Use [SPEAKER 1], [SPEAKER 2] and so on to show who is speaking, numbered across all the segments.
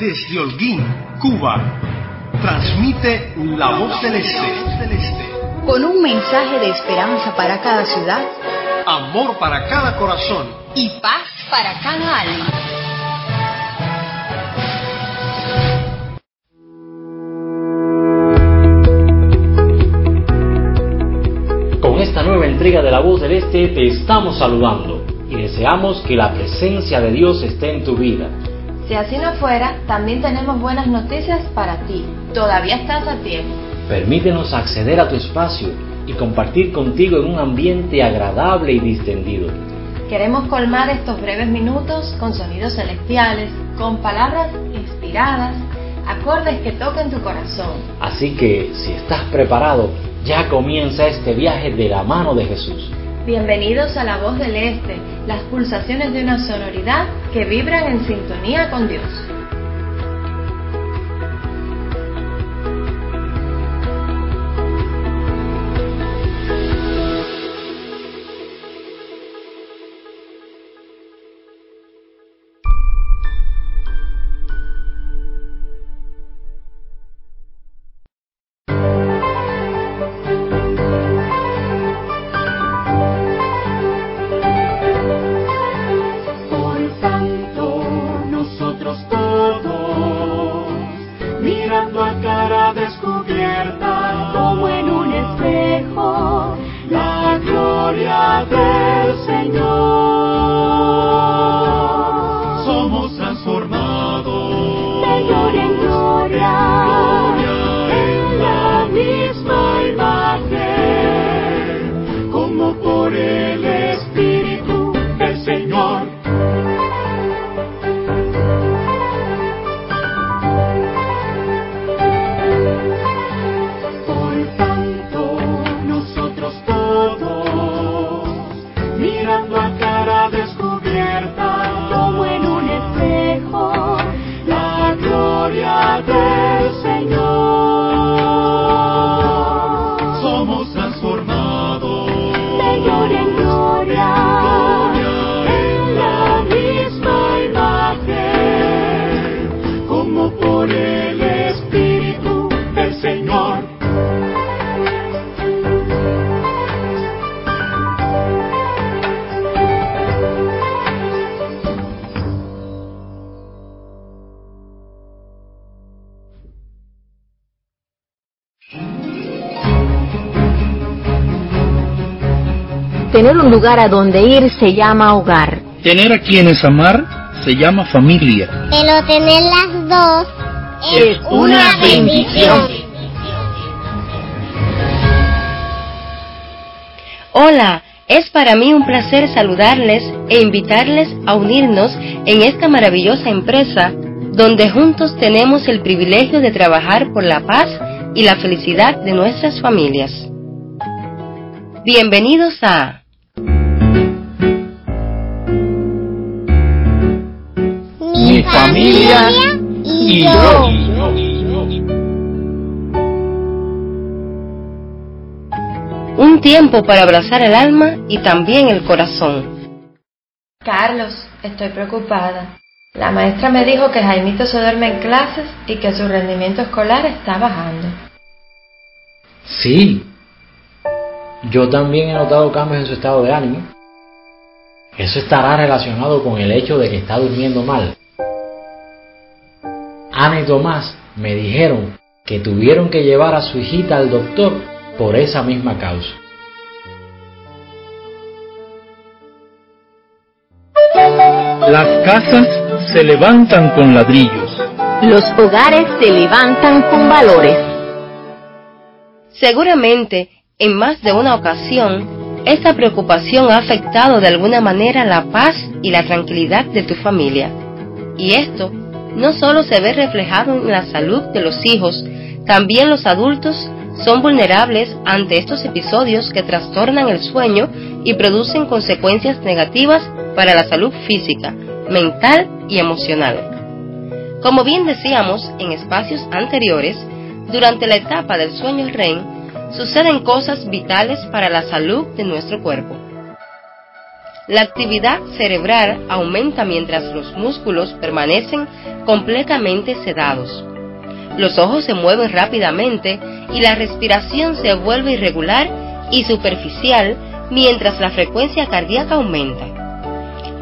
[SPEAKER 1] desde Holguín, Cuba, transmite la voz celeste.
[SPEAKER 2] Con un mensaje de esperanza para cada ciudad,
[SPEAKER 1] amor para cada corazón
[SPEAKER 2] y paz para cada alma.
[SPEAKER 3] Con esta nueva entrega de La Voz del Este te estamos saludando y deseamos que la presencia de Dios esté en tu vida
[SPEAKER 4] si así no fuera, también tenemos buenas noticias para ti. Todavía estás a tiempo.
[SPEAKER 3] Permítenos acceder a tu espacio y compartir contigo en un ambiente agradable y distendido.
[SPEAKER 4] Queremos colmar estos breves minutos con sonidos celestiales, con palabras inspiradas, acordes que toquen tu corazón.
[SPEAKER 3] Así que, si estás preparado, ya comienza este viaje de la mano de Jesús.
[SPEAKER 4] Bienvenidos a La Voz del Este, las pulsaciones de una sonoridad que vibran en sintonía con Dios.
[SPEAKER 2] Tener un lugar a donde ir se llama hogar.
[SPEAKER 5] Tener a quienes amar se llama familia.
[SPEAKER 6] Pero tener las dos
[SPEAKER 2] es, una bendición.
[SPEAKER 7] Hola, es para mí un placer saludarles e invitarles a unirnos en esta maravillosa empresa donde juntos tenemos el privilegio de trabajar por la paz y la felicidad de nuestras familias. Bienvenidos a
[SPEAKER 6] mi familia y yo.
[SPEAKER 7] Un tiempo para abrazar el alma y también el corazón.
[SPEAKER 4] Carlos, estoy preocupada. La maestra me dijo que Jaimito se duerme en clases y que su rendimiento escolar está bajando.
[SPEAKER 3] Sí. Yo también he notado cambios en su estado de ánimo. Eso estará relacionado con el hecho de que está durmiendo mal. Ana y Tomás me dijeron que tuvieron que llevar a su hijita al doctor por esa misma causa.
[SPEAKER 5] Las casas se levantan con ladrillos.
[SPEAKER 2] Los hogares se levantan con valores.
[SPEAKER 7] Seguramente, en más de una ocasión, esta preocupación ha afectado de alguna manera la paz y la tranquilidad de tu familia. Y esto no solo se ve reflejado en la salud de los hijos, también los adultos son vulnerables ante estos episodios que trastornan el sueño y producen consecuencias negativas para la salud física, mental y emocional. Como bien decíamos en espacios anteriores, durante la etapa del sueño REM suceden cosas vitales para la salud de nuestro cuerpo. La actividad cerebral aumenta mientras los músculos permanecen completamente sedados. Los ojos se mueven rápidamente y la respiración se vuelve irregular y superficial mientras la frecuencia cardíaca aumenta.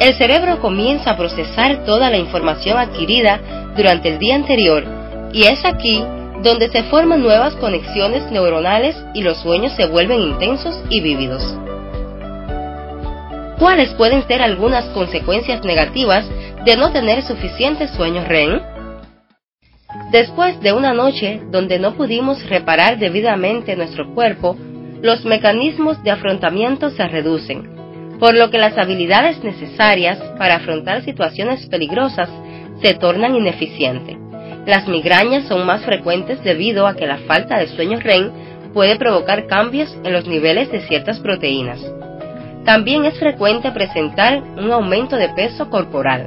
[SPEAKER 7] El cerebro comienza a procesar toda la información adquirida durante el día anterior y es aquí donde se forman nuevas conexiones neuronales y los sueños se vuelven intensos y vívidos. ¿Cuáles pueden ser algunas consecuencias negativas de no tener suficientes sueños REM? Después de una noche donde no pudimos reparar debidamente nuestro cuerpo, los mecanismos de afrontamiento se reducen, por lo que las habilidades necesarias para afrontar situaciones peligrosas se tornan ineficientes. Las migrañas son más frecuentes debido a que la falta de sueño REM puede provocar cambios en los niveles de ciertas proteínas. También es frecuente presentar un aumento de peso corporal,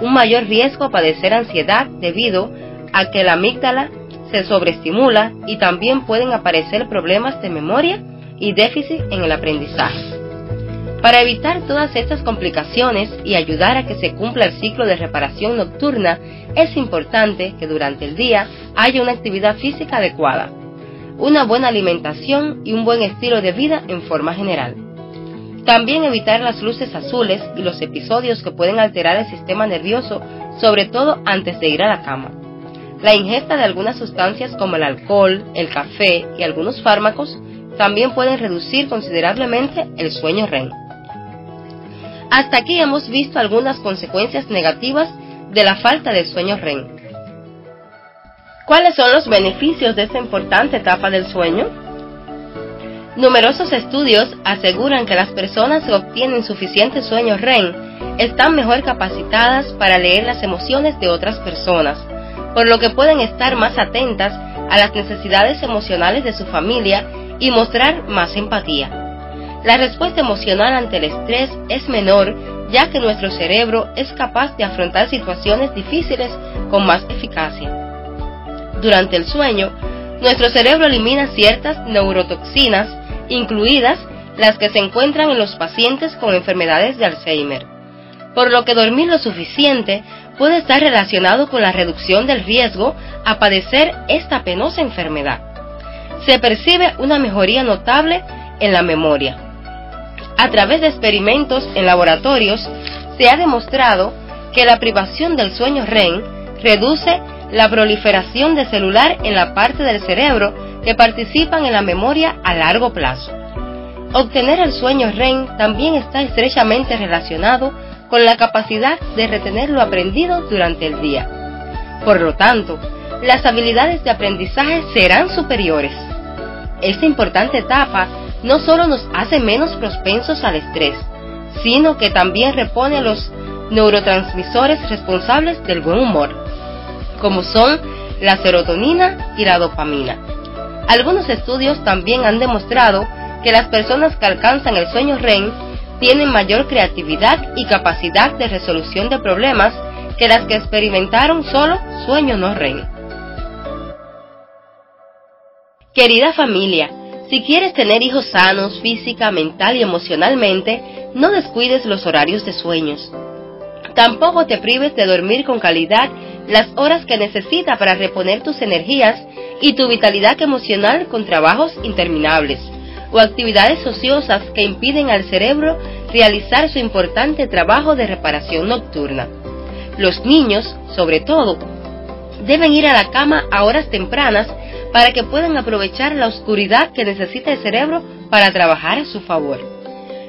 [SPEAKER 7] un mayor riesgo a padecer ansiedad debido a que la amígdala se sobreestimula y también pueden aparecer problemas de memoria y déficit en el aprendizaje. Para evitar todas estas complicaciones y ayudar a que se cumpla el ciclo de reparación nocturna, es importante que durante el día haya una actividad física adecuada, una buena alimentación y un buen estilo de vida en forma general. También evitar las luces azules y los episodios que pueden alterar el sistema nervioso, sobre todo antes de ir a la cama. La ingesta de algunas sustancias como el alcohol, el café y algunos fármacos también pueden reducir considerablemente el sueño REM. Hasta aquí hemos visto algunas consecuencias negativas de la falta de sueño REM. ¿Cuáles son los beneficios de esta importante etapa del sueño? Numerosos estudios aseguran que las personas que obtienen suficiente sueño REM están mejor capacitadas para leer las emociones de otras personas, por lo que pueden estar más atentas a las necesidades emocionales de su familia y mostrar más empatía. La respuesta emocional ante el estrés es menor ya que nuestro cerebro es capaz de afrontar situaciones difíciles con más eficacia. Durante el sueño, nuestro cerebro elimina ciertas neurotoxinas incluidas las que se encuentran en los pacientes con enfermedades de Alzheimer, por lo que dormir lo suficiente puede estar relacionado con la reducción del riesgo a padecer esta penosa enfermedad. Se percibe una mejoría notable en la memoria. A través de experimentos en laboratorios se ha demostrado que la privación del sueño REM reduce la proliferación de celular en la parte del cerebro que participan en la memoria a largo plazo. Obtener el sueño REM también está estrechamente relacionado con la capacidad de retener lo aprendido durante el día. Por lo tanto, las habilidades de aprendizaje serán superiores. Esta importante etapa no solo nos hace menos propensos al estrés, sino que también repone los neurotransmisores responsables del buen humor, como son la serotonina y la dopamina. Algunos estudios también han demostrado que las personas que alcanzan el sueño REM tienen mayor creatividad y capacidad de resolución de problemas que las que experimentaron solo sueño no REM. Querida familia, si quieres tener hijos sanos física, mental y emocionalmente, no descuides los horarios de sueños. Tampoco te prives de dormir con calidad las horas que necesita para reponer tus energías y tu vitalidad emocional con trabajos interminables o actividades ociosas que impiden al cerebro realizar su importante trabajo de reparación nocturna. Los niños, sobre todo, deben ir a la cama a horas tempranas para que puedan aprovechar la oscuridad que necesita el cerebro para trabajar a su favor.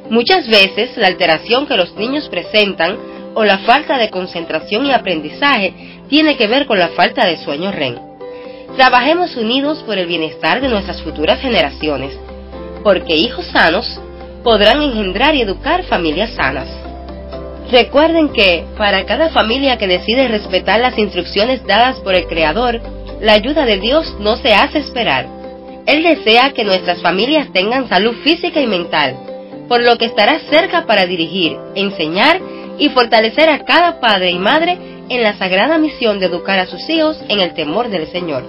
[SPEAKER 7] Muchas veces la alteración que los niños presentan o la falta de concentración y aprendizaje tiene que ver con la falta de sueño REM. Trabajemos unidos por el bienestar de nuestras futuras generaciones, porque hijos sanos podrán engendrar y educar familias sanas. Recuerden que, para cada familia que decide respetar las instrucciones dadas por el Creador, la ayuda de Dios no se hace esperar. Él desea que nuestras familias tengan salud física y mental, por lo que estará cerca para dirigir, enseñar y fortalecer a cada padre y madre en la sagrada misión de educar a sus hijos en el temor del Señor.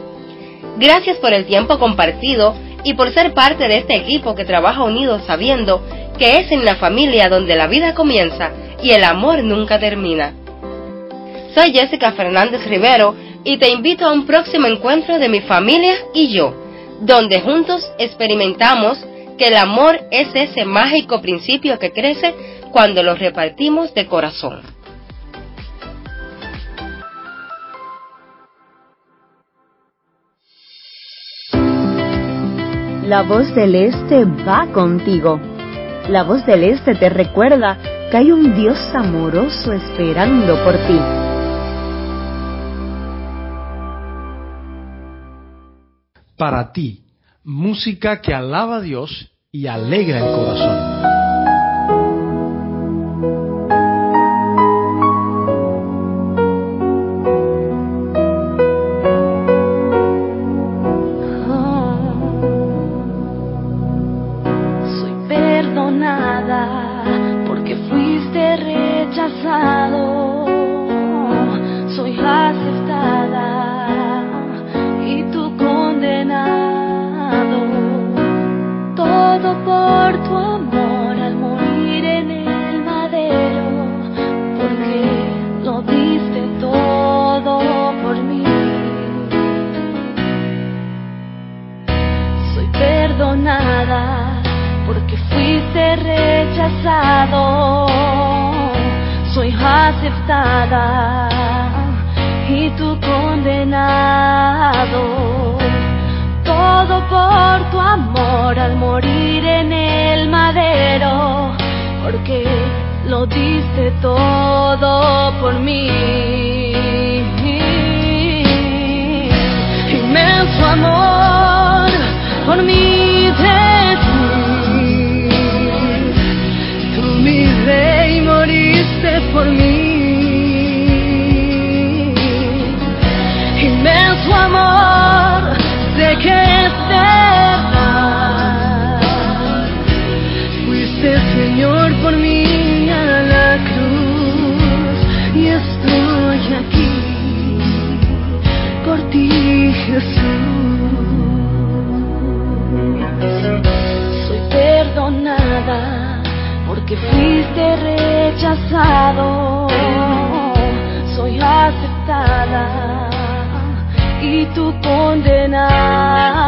[SPEAKER 7] Gracias por el tiempo compartido y por ser parte de este equipo que trabaja unido sabiendo que es en la familia donde la vida comienza y el amor nunca termina. Soy Jessica Fernández Rivero y te invito a un próximo encuentro de mi familia y yo, donde juntos experimentamos que el amor es ese mágico principio que crece cuando lo repartimos de corazón.
[SPEAKER 2] La voz del Este va contigo. La voz del Este te recuerda que hay un Dios amoroso esperando por ti.
[SPEAKER 1] Para ti, música que alaba a Dios y alegra el corazón. soy aceptada y tú condenado.
[SPEAKER 8] Todo por tu amor al morir en el madero, porque lo diste todo por mí. Inmenso amor por mí. tu amor, sé que es. Fuiste Señor por mí a la cruz y estoy aquí por ti, Jesús. Soy perdonada porque fuiste rechazado, soy aceptada espíritu condenado.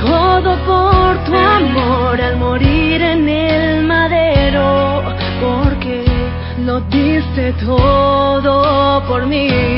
[SPEAKER 8] Todo por tu amor al morir en el madero, porque lo diste todo por mí.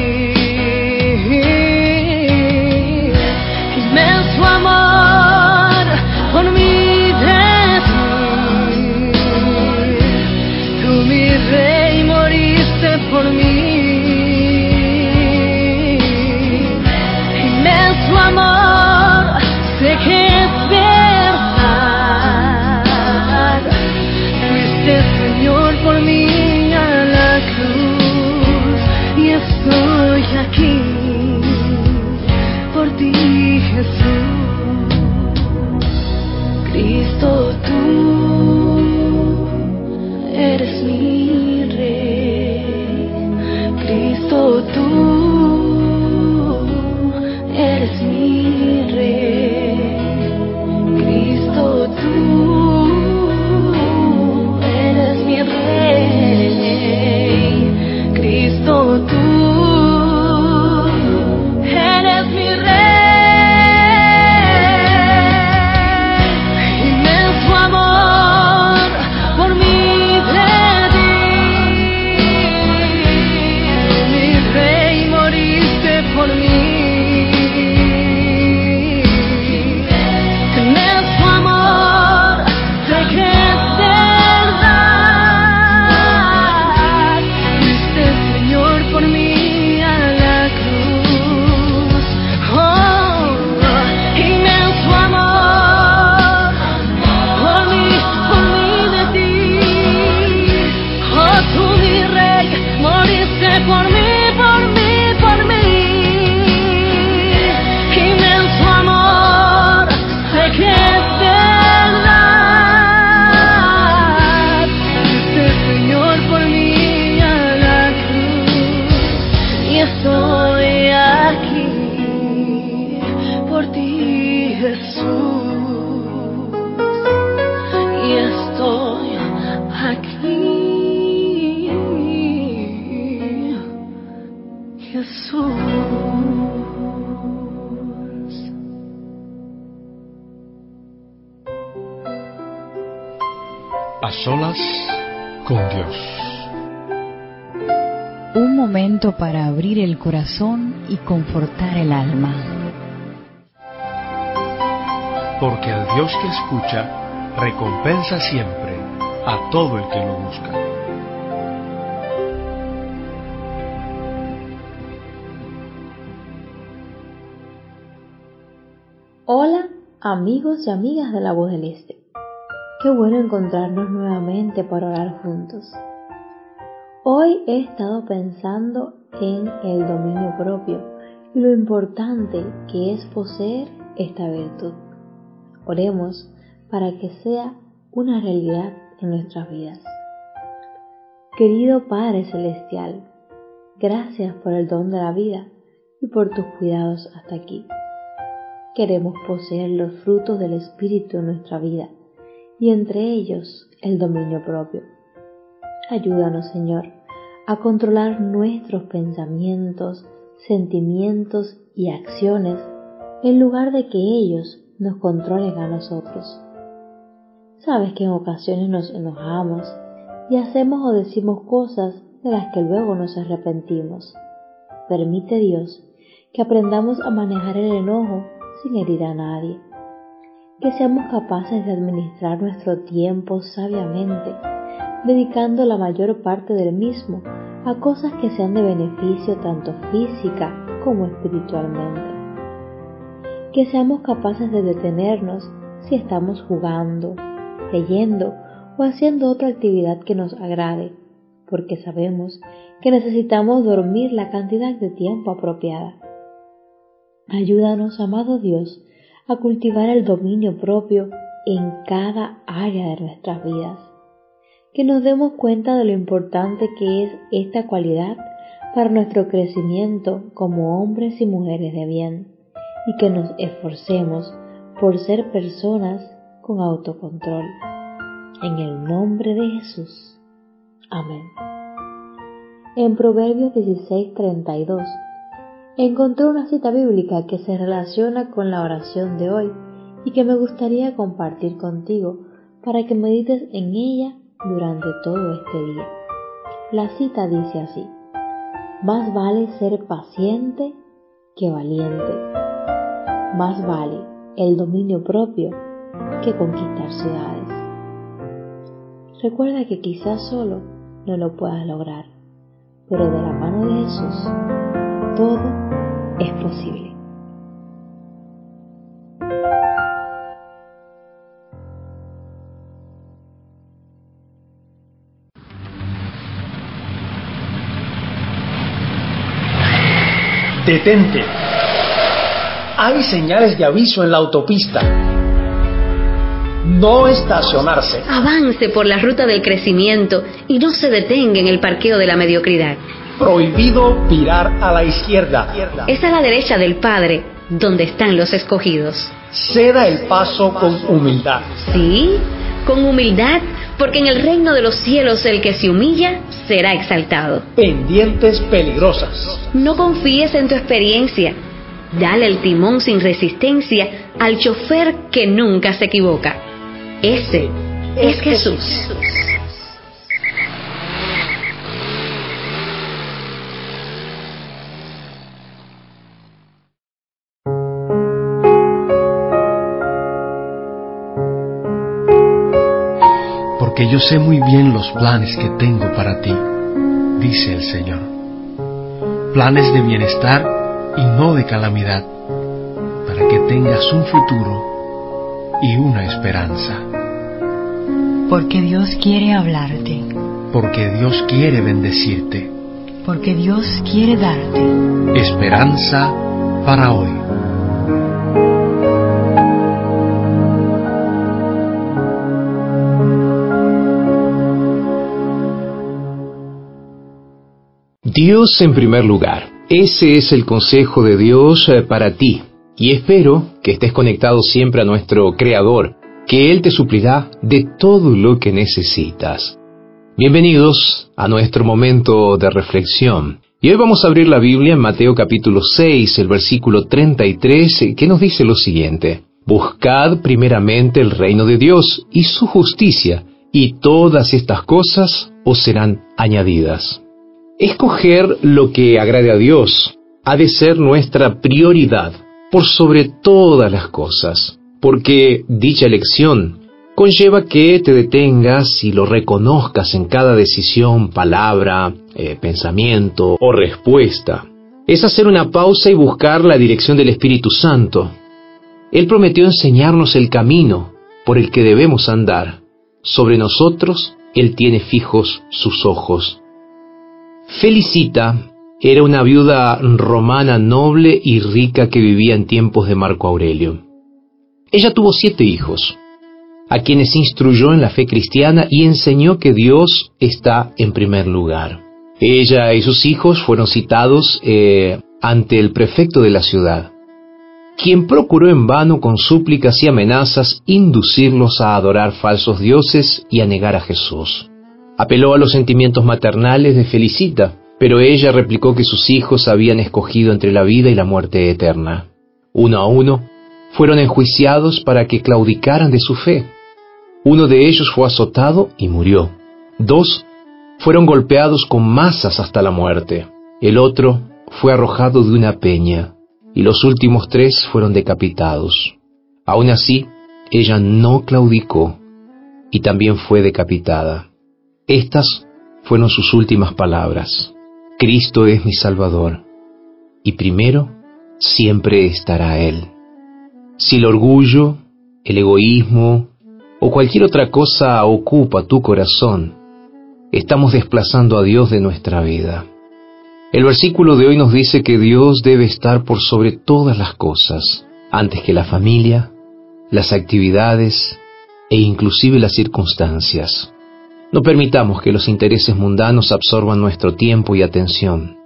[SPEAKER 8] Jesús.
[SPEAKER 1] A solas con Dios.
[SPEAKER 9] Un momento para abrir el corazón y confortar el alma.
[SPEAKER 1] Porque el Dios que escucha recompensa siempre a todo el que lo busca.
[SPEAKER 10] Amigos y amigas de la voz del Este. Qué bueno encontrarnos nuevamente para orar juntos. Hoy he estado pensando en el dominio propio y lo importante que es poseer esta virtud. Oremos para que sea una realidad en nuestras vidas. Querido Padre Celestial, gracias por el don de la vida y por tus cuidados hasta aquí. Queremos poseer los frutos del Espíritu en nuestra vida y entre ellos el dominio propio. Ayúdanos, Señor, a controlar nuestros pensamientos, sentimientos y acciones en lugar de que ellos nos controlen a nosotros. Sabes que en ocasiones nos enojamos y hacemos o decimos cosas de las que luego nos arrepentimos. Permite Dios que aprendamos a manejar el enojo sin herir a nadie. Que seamos capaces de administrar nuestro tiempo sabiamente, dedicando la mayor parte del mismo a cosas que sean de beneficio tanto física como espiritualmente. Que seamos capaces de detenernos si estamos jugando, leyendo o haciendo otra actividad que nos agrade, porque sabemos que necesitamos dormir la cantidad de tiempo apropiada. Ayúdanos, amado Dios, a cultivar el dominio propio en cada área de nuestras vidas. Que nos demos cuenta de lo importante que es esta cualidad para nuestro crecimiento como hombres y mujeres de bien y que nos esforcemos por ser personas con autocontrol. En el nombre de Jesús. Amén. En Proverbios 16:32 encontré una cita bíblica que se relaciona con la oración de hoy y que me gustaría compartir contigo para que medites en ella durante todo este día. La cita dice así, más vale ser paciente que valiente, más vale el dominio propio que conquistar ciudades. Recuerda que quizás solo no lo puedas lograr, pero de la mano de Jesús todo es posible.
[SPEAKER 1] Detente. Hay señales de aviso en la autopista. No estacionarse.
[SPEAKER 7] Avance por la ruta del crecimiento y no se detenga en el parqueo de la mediocridad.
[SPEAKER 1] Prohibido virar a la izquierda.
[SPEAKER 7] Es a la derecha del Padre donde están los escogidos.
[SPEAKER 1] Ceda el paso con humildad.
[SPEAKER 7] Sí, con humildad, porque en el reino de los cielos el que se humilla será exaltado.
[SPEAKER 1] Pendientes peligrosas.
[SPEAKER 7] No confíes en tu experiencia. Dale el timón sin resistencia al chofer que nunca se equivoca. Ese es Jesús.
[SPEAKER 1] Yo sé muy bien los planes que tengo para ti, dice el Señor. Planes de bienestar y no de calamidad, para que tengas un futuro y una esperanza.
[SPEAKER 9] Porque Dios quiere hablarte.
[SPEAKER 1] Porque Dios quiere bendecirte.
[SPEAKER 9] Porque Dios quiere darte
[SPEAKER 1] esperanza para hoy.
[SPEAKER 11] Dios en primer lugar. Ese es el consejo de Dios eh, para ti. Y espero que estés conectado siempre a nuestro Creador, que Él te suplirá de todo lo que necesitas. Bienvenidos a nuestro momento de reflexión. Y hoy vamos a abrir la Biblia en Mateo capítulo 6, el versículo 33, que nos dice lo siguiente. Buscad primeramente el reino de Dios y su justicia, y todas estas cosas os serán añadidas. Escoger lo que agrade a Dios ha de ser nuestra prioridad por sobre todas las cosas, porque dicha elección conlleva que te detengas y lo reconozcas en cada decisión, palabra, eh, pensamiento o respuesta. Es hacer una pausa y buscar la dirección del Espíritu Santo. Él prometió enseñarnos el camino por el que debemos andar. Sobre nosotros Él tiene fijos sus ojos. Felicita era una viuda romana noble y rica que vivía en tiempos de Marco Aurelio. Ella tuvo siete hijos a quienes instruyó en la fe cristiana y enseñó que Dios está en primer lugar. Ella y sus hijos fueron citados eh, ante el prefecto de la ciudad, quien procuró en vano con súplicas y amenazas inducirlos a adorar falsos dioses y a negar a Jesús. Apeló a los sentimientos maternales de Felicita, pero ella replicó que sus hijos habían escogido entre la vida y la muerte eterna. Uno a uno, fueron enjuiciados para que claudicaran de su fe. Uno de ellos fue azotado y murió. Dos fueron golpeados con masas hasta la muerte. El otro fue arrojado de una peña. Y los últimos tres fueron decapitados. Aún así, ella no claudicó y también fue decapitada. Estas fueron sus últimas palabras. Cristo es mi Salvador y primero siempre estará Él. Si el orgullo, el egoísmo, o cualquier otra cosa ocupa tu corazón, estamos desplazando a Dios de nuestra vida. El versículo de hoy nos dice que Dios debe estar por sobre todas las cosas, antes que la familia, las actividades e inclusive las circunstancias. No permitamos que los intereses mundanos absorban nuestro tiempo y atención,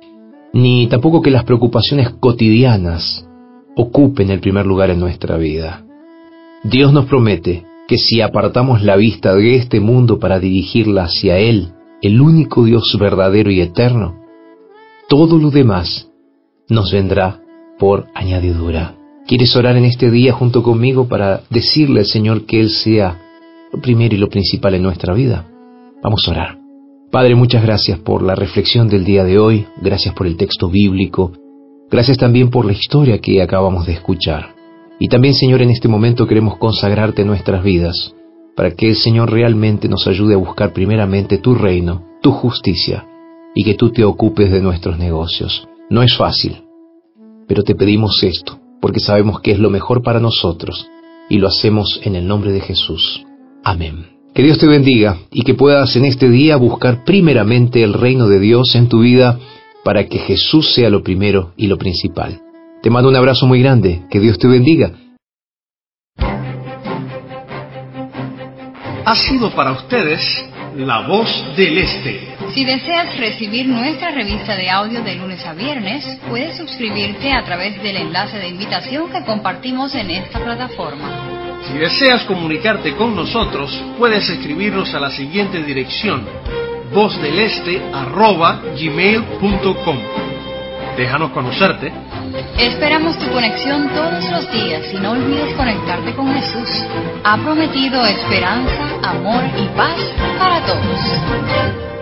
[SPEAKER 11] ni tampoco que las preocupaciones cotidianas ocupen el primer lugar en nuestra vida. Dios nos promete que si apartamos la vista de este mundo para dirigirla hacia Él, el único Dios verdadero y eterno, todo lo demás nos vendrá por añadidura. ¿Quieres orar en este día junto conmigo para decirle al Señor que Él sea lo primero y lo principal en nuestra vida? Vamos a orar. Padre, muchas gracias por la reflexión del día de hoy, gracias por el texto bíblico, gracias también por la historia que acabamos de escuchar. Y también, Señor, en este momento queremos consagrarte nuestras vidas, para que el Señor realmente nos ayude a buscar primeramente tu reino, tu justicia, y que tú te ocupes de nuestros negocios. No es fácil, pero te pedimos esto, porque sabemos que es lo mejor para nosotros, y lo hacemos en el nombre de Jesús. Amén. Que Dios te bendiga y que puedas en este día buscar primeramente el reino de Dios en tu vida para que Jesús sea lo primero y lo principal. Te mando un abrazo muy grande. Que Dios te bendiga.
[SPEAKER 1] Ha sido para ustedes la voz del Este.
[SPEAKER 9] Si deseas recibir nuestra revista de audio de lunes a viernes, puedes suscribirte a través del enlace de invitación que compartimos en esta plataforma.
[SPEAKER 1] Si deseas comunicarte con nosotros, puedes escribirnos a la siguiente dirección: vozdeleste@gmail.com. Déjanos conocerte
[SPEAKER 9] Esperamos tu conexión todos los días y no olvides conectarte con Jesús. Ha prometido esperanza, amor y paz para todos.